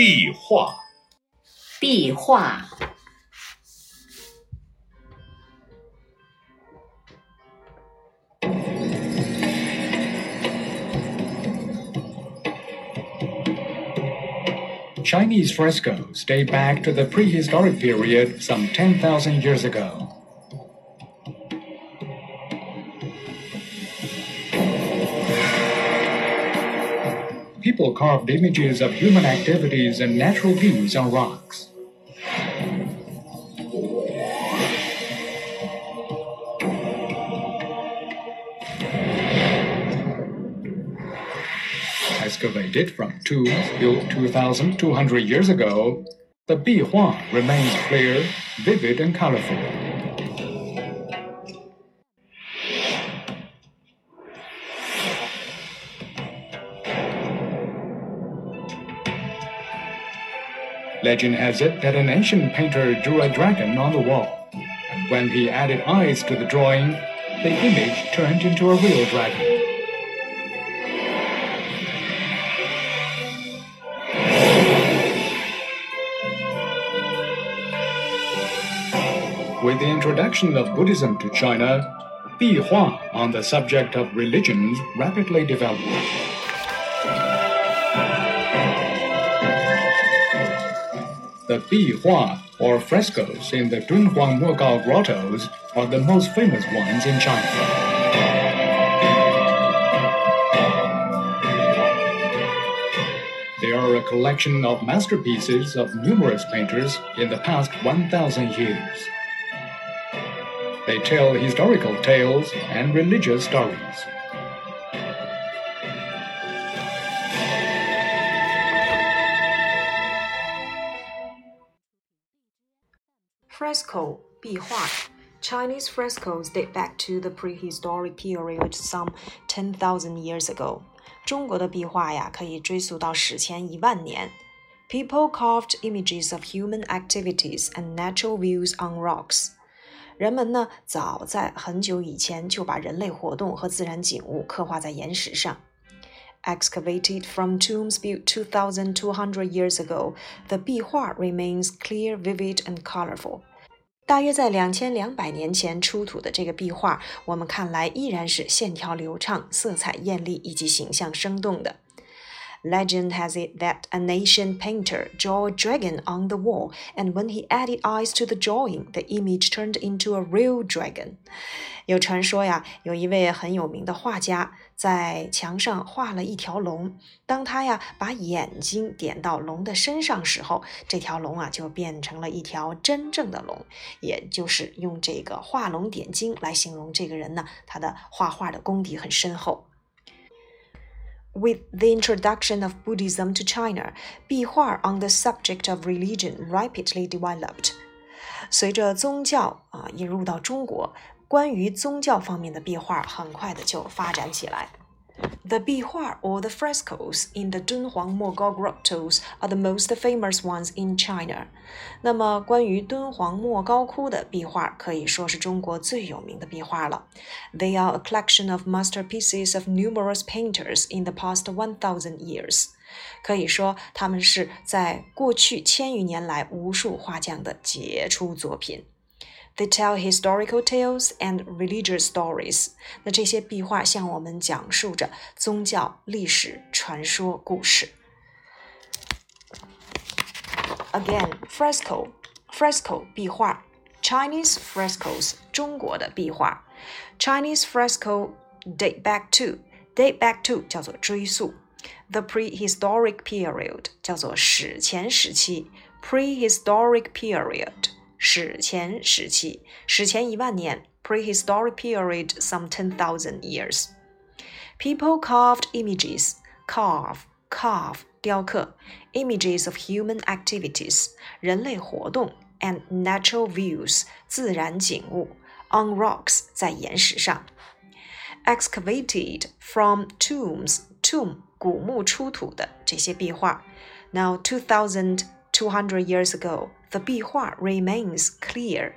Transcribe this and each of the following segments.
壁画，壁画， Chinese frescoes date back to the prehistoric period some 10,000 years ago. People carved images of human activities and natural views on rocks. Excavated from tombs built 2,200 years ago, the Bihua remains clear, vivid, and colorful. Legend has it that an ancient painter drew a dragon on the wall, and when he added eyes to the drawing, the image turned into a real dragon. With the introduction of Buddhism to China, Bihua on the subject of religions rapidly developed. The Bihua, or frescoes in the Dunhuang Mogao grottos, are the most famous ones in China. They are a collection of masterpieces of numerous painters in the past 1,000 years. They tell historical tales and religious stories. Fresco 壁画 Chinese frescoes date back to the prehistoric period some 10,000 years ago. 中国的壁画呀，可以追溯到史前一万年。People carved images of human activities and natural views on rocks. 人们呢，早在很久以前就把人类活动和自然景物刻画在岩石上。Excavated from tombs built 2,200 years ago, the 壁画 remains clear, vivid, and colorful. 大约在两千两百年前出土的这个壁画，我们看来依然是线条流畅、色彩艳丽以及形象生动的。Legend has it that an ancient painter drew a dragon on the wall, and when he added eyes to the drawing, the image turned into a real dragon. 有传说呀，有一位很有名的画家在墙上画了一条龙，当他呀把眼睛点到龙的身上时候，这条龙啊就变成了一条真正的龙，也就是用这个画龙点睛来形容这个人呢，他的画画的功底很深厚。With the introduction of Buddhism to China, 壁画 on the subject of religion rapidly developed. 随着宗教啊引入到中国，关于宗教方面的壁画很快的就发展起来。 The 壁画 or the frescoes in the Dunhuang Mogao grottos are the most famous ones in China. 那么，关于敦煌莫高窟的壁画可以说是中国最有名的壁画了。They are a collection of masterpieces of numerous painters in the past one thousand years. 可以说，他们是在过去千余年来无数画匠的杰出作品。 They tell historical tales and religious stories. 那这些壁画向我们讲述着宗教、历史、传说故事。Again, fresco, fresco 壁画，Chinese frescoes 中国的壁画，Chinese fresco date back to date back to 叫做追溯，the prehistoric period 叫做史前时期，prehistoric period 史前时期，史前一万年，prehistoric period some ten thousand years. People carved images, carve, carve 雕刻，images of human activities 人类活动 and natural views 自然景物 on rocks 在岩石上。Excavated from tombs, tomb 古墓出土的这些壁画。Now two thousand two hundred years ago, the 壁画 remains clear，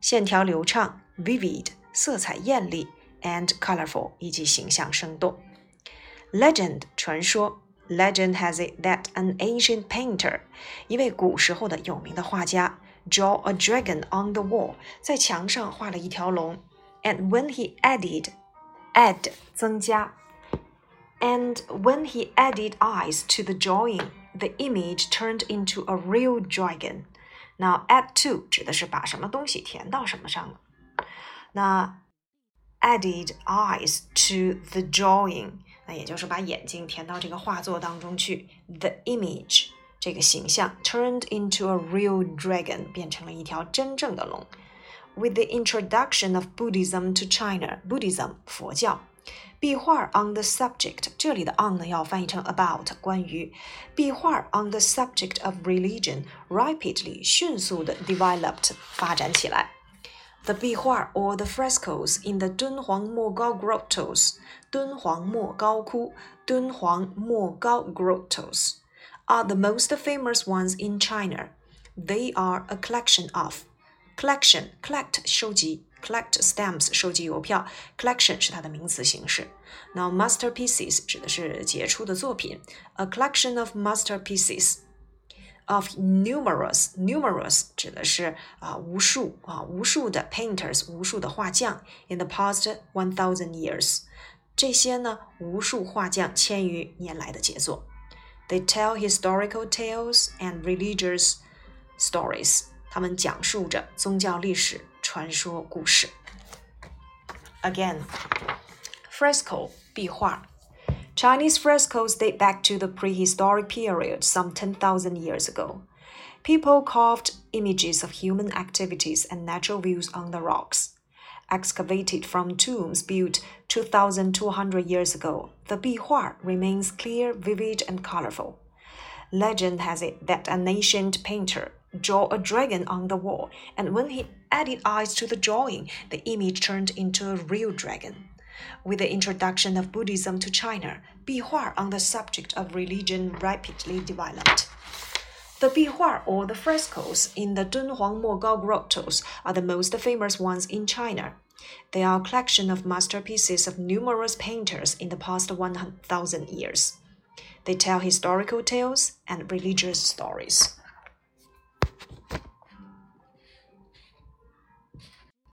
线条流畅，vivid 色彩艳丽，and colorful 以及形象生动。Legend 传说 Legend has it that an ancient painter，一位古时候的有名的画家，draw a dragon on the wall，在墙上画了一条龙。And when he added add 增加，and when he added eyes to the drawing, the image turned into a real dragon. Now add to 指的是把什么东西填到什么上了。那 added eyes to the drawing。那也就是把眼睛填到这个画作当中去。The image 这个形象 turned into a real dragon，变成了一条真正的龙。With the introduction of Buddhism to China，Buddhism 佛教， 壁画 on the subject，这里的 on 呢要翻译成 about 关于壁画 on the subject of religion rapidly 迅速的 developed 发展起来。The 壁画 or the frescoes in the 敦煌莫高 grottos 敦煌莫高窟敦煌莫高 grottos are the most famous ones in China. They are a collection of collection collect 收集 collect stamps 收集邮票 collection 是它的名词形式。Now masterpieces 指的是杰出的作品，a collection of masterpieces of numerous numerous 指的是啊无数啊无数的 painters 无数的画匠 in the past one thousand years。这些呢，无数画匠千余年来的杰作。They tell historical tales and religious stories。他们讲述着宗教历史、 传说故事。Again, fresco 壁画 Chinese frescoes date back to the prehistoric period some 10,000 years ago. People carved images of human activities and natural views on the rocks. Excavated from tombs built 2,200 years ago, the bihua remains clear, vivid, and colorful. Legend has it that an ancient painter drew a dragon on the wall, and when he added eyes to the drawing, the image turned into a real dragon. With the introduction of Buddhism to China, bihua on the subject of religion rapidly developed. The bihua or the frescoes in the Dunhuang Mogao grottos are the most famous ones in China. They are a collection of masterpieces of numerous painters in the past 1,000 years. They tell historical tales and religious stories.